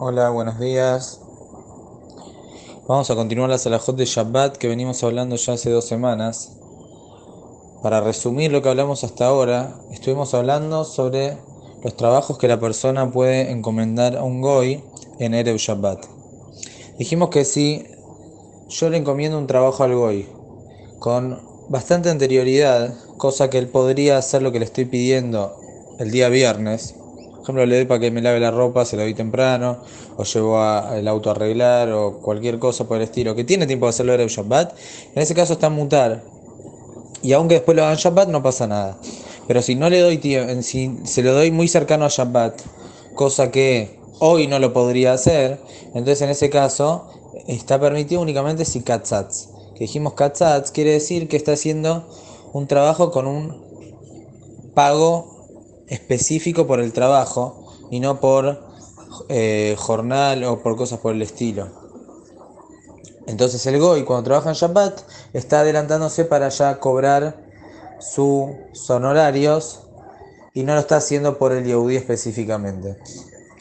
Hola, buenos días. Vamos a continuar la Salahot de Shabbat que venimos hablando ya hace dos semanas. Para resumir lo que hablamos hasta ahora, estuvimos hablando sobre los trabajos que la persona puede encomendar a un goy en Erev Shabbat. Dijimos que si yo le encomiendo un trabajo al goy con bastante anterioridad, cosa que él podría hacer lo que le estoy pidiendo el día viernes, ejemplo, le doy para que me lave la ropa, se lo doy temprano, o llevo a, el auto a arreglar, o cualquier cosa por el estilo, que tiene tiempo de hacerlo en Shabbat, en ese caso está mutar. Y aunque después lo haga en Shabbat, no pasa nada. Pero si no le doy tiempo, si se lo doy muy cercano a Shabbat, cosa que hoy no lo podría hacer, entonces en ese caso está permitido únicamente si katzatz. Que dijimos katzatz quiere decir que está haciendo un trabajo con un pago específico por el trabajo y no por eh, jornal o por cosas por el estilo. Entonces el Goy cuando trabaja en Shabbat está adelantándose para ya cobrar sus honorarios y no lo está haciendo por el Yehudi específicamente.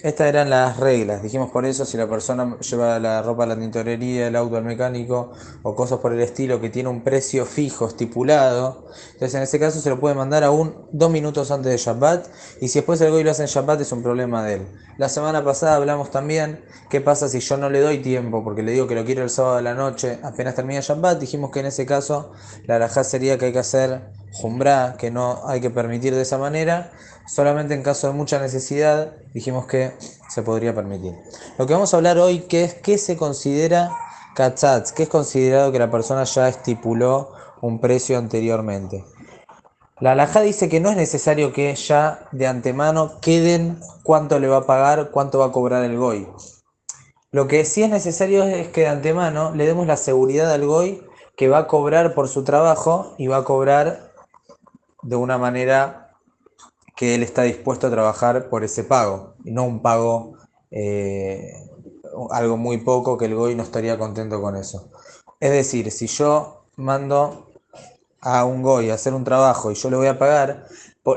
Estas eran las reglas. Dijimos por eso, si la persona lleva la ropa a la tintorería, el auto al mecánico o cosas por el estilo que tiene un precio fijo, estipulado, entonces en ese caso se lo puede mandar aún dos minutos antes de Shabbat. Y si después el goy lo hace en Shabbat es un problema de él. La semana pasada hablamos también qué pasa si yo no le doy tiempo porque le digo que lo quiero el sábado de la noche, apenas termina Shabbat. Dijimos que en ese caso la alajá sería que hay que hacer jumbra, que no hay que permitir de esa manera solamente en caso de mucha necesidad dijimos que se podría permitir. Lo que vamos a hablar hoy que es qué se considera katzatz, qué es considerado que la persona ya estipuló un precio anteriormente. La alajá dice que no es necesario que ya de antemano queden cuánto le va a pagar, cuánto va a cobrar el goy. Lo que sí es necesario es que de antemano le demos la seguridad al goy que va a cobrar por su trabajo y va a cobrar de una manera que él está dispuesto a trabajar por ese pago, y no un pago, eh, algo muy poco, que el GOI no estaría contento con eso. Es decir, si yo mando a un GOI a hacer un trabajo y yo le voy a pagar,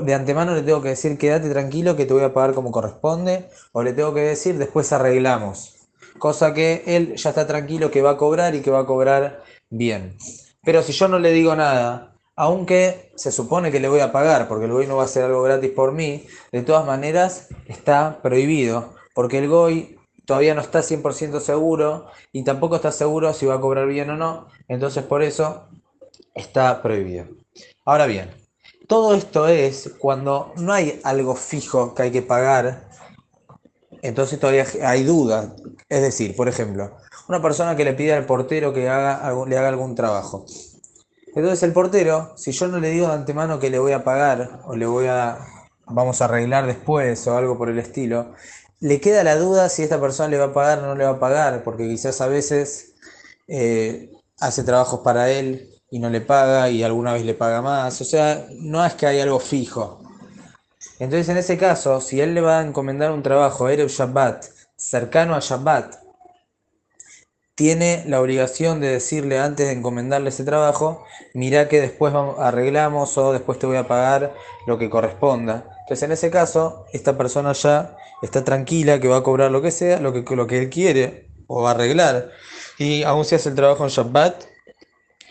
de antemano le tengo que decir quédate tranquilo que te voy a pagar como corresponde, o le tengo que decir después arreglamos. Cosa que él ya está tranquilo que va a cobrar y que va a cobrar bien. Pero si yo no le digo nada aunque se supone que le voy a pagar, porque el GOI no va a hacer algo gratis por mí, de todas maneras está prohibido, porque el GOI todavía no está 100% seguro y tampoco está seguro si va a cobrar bien o no, entonces por eso está prohibido. Ahora bien, todo esto es cuando no hay algo fijo que hay que pagar, entonces todavía hay dudas. Es decir, por ejemplo, una persona que le pide al portero que le haga algún trabajo entonces el portero, si yo no le digo de antemano que le voy a pagar o le voy a, vamos a arreglar después o algo por el estilo, le queda la duda si esta persona le va a pagar o no le va a pagar, porque quizás a veces eh, hace trabajos para él y no le paga y alguna vez le paga más. O sea, no es que hay algo fijo. Entonces en ese caso, si él le va a encomendar un trabajo Erev Shabbat, cercano a Shabbat, tiene la obligación de decirle antes de encomendarle ese trabajo, mira que después arreglamos o después te voy a pagar lo que corresponda. Entonces en ese caso, esta persona ya está tranquila que va a cobrar lo que sea, lo que, lo que él quiere o va a arreglar. Y aún si hace el trabajo en Shabbat,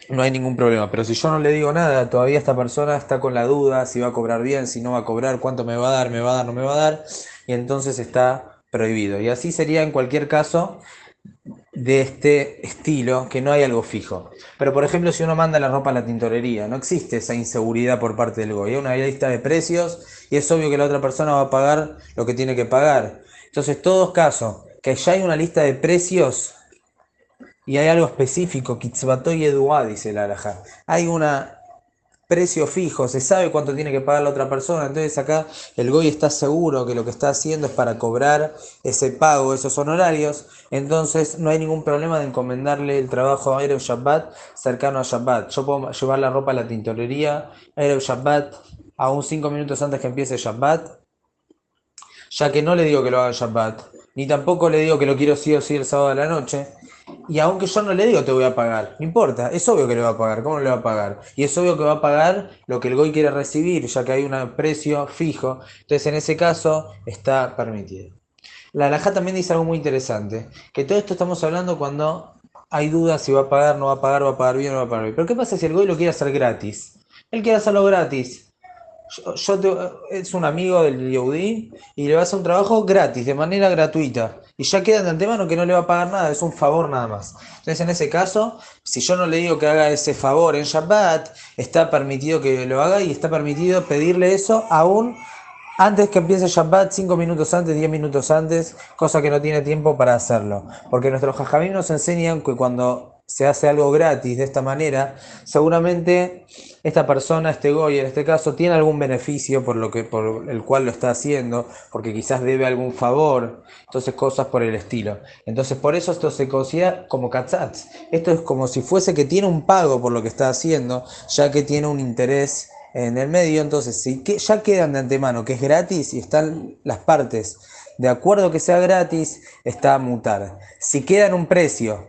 no hay ningún problema. Pero si yo no le digo nada, todavía esta persona está con la duda si va a cobrar bien, si no va a cobrar, cuánto me va a dar, me va a dar, no me va a dar, y entonces está prohibido. Y así sería en cualquier caso de este estilo, que no hay algo fijo. Pero por ejemplo, si uno manda la ropa a la tintorería, no existe esa inseguridad por parte del GOI. Hay una lista de precios y es obvio que la otra persona va a pagar lo que tiene que pagar. Entonces, todos casos que ya hay una lista de precios y hay algo específico, Kitzbatoy Eduá, dice la Alajá. Hay una precio fijo, se sabe cuánto tiene que pagar la otra persona, entonces acá el GOI está seguro que lo que está haciendo es para cobrar ese pago, esos honorarios, entonces no hay ningún problema de encomendarle el trabajo a Erev Shabbat cercano a Shabbat. Yo puedo llevar la ropa a la tintorería, Erev Shabbat, aún cinco minutos antes que empiece Shabbat, ya que no le digo que lo haga Shabbat, ni tampoco le digo que lo quiero sí o sí el sábado de la noche, y aunque yo no le digo te voy a pagar, no importa, es obvio que le va a pagar, ¿cómo le va a pagar? Y es obvio que va a pagar lo que el GOI quiere recibir, ya que hay un precio fijo, entonces en ese caso está permitido. la alajá también dice algo muy interesante, que todo esto estamos hablando cuando hay dudas si va a pagar, no va a pagar, va a pagar bien o no va a pagar bien. Pero ¿qué pasa si el goy lo quiere hacer gratis? Él quiere hacerlo gratis. Yo, es un amigo del Yehudi y le va a un trabajo gratis, de manera gratuita. Y ya queda de antemano que no le va a pagar nada, es un favor nada más. Entonces, en ese caso, si yo no le digo que haga ese favor en Shabbat, está permitido que lo haga y está permitido pedirle eso aún antes que empiece Shabbat, 5 minutos antes, 10 minutos antes, cosa que no tiene tiempo para hacerlo. Porque nuestros jajamim nos enseñan que cuando se hace algo gratis de esta manera, seguramente esta persona, este goy en este caso, tiene algún beneficio por lo que por el cual lo está haciendo, porque quizás debe algún favor, entonces cosas por el estilo. Entonces por eso esto se considera como katzatz. Esto es como si fuese que tiene un pago por lo que está haciendo, ya que tiene un interés en el medio, entonces si ya quedan de antemano que es gratis y están las partes de acuerdo que sea gratis, está a mutar. Si queda en un precio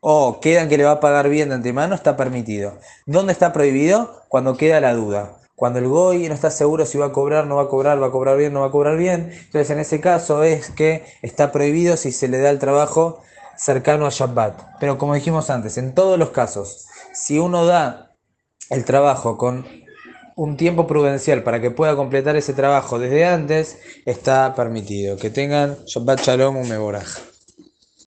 o quedan que le va a pagar bien de antemano, está permitido. ¿Dónde está prohibido? Cuando queda la duda. Cuando el GOI no está seguro si va a cobrar, no va a cobrar, va a cobrar bien, no va a cobrar bien. Entonces en ese caso es que está prohibido si se le da el trabajo cercano a Shabbat. Pero como dijimos antes, en todos los casos, si uno da el trabajo con un tiempo prudencial para que pueda completar ese trabajo desde antes, está permitido. Que tengan Shabbat Shalom un Meboraj.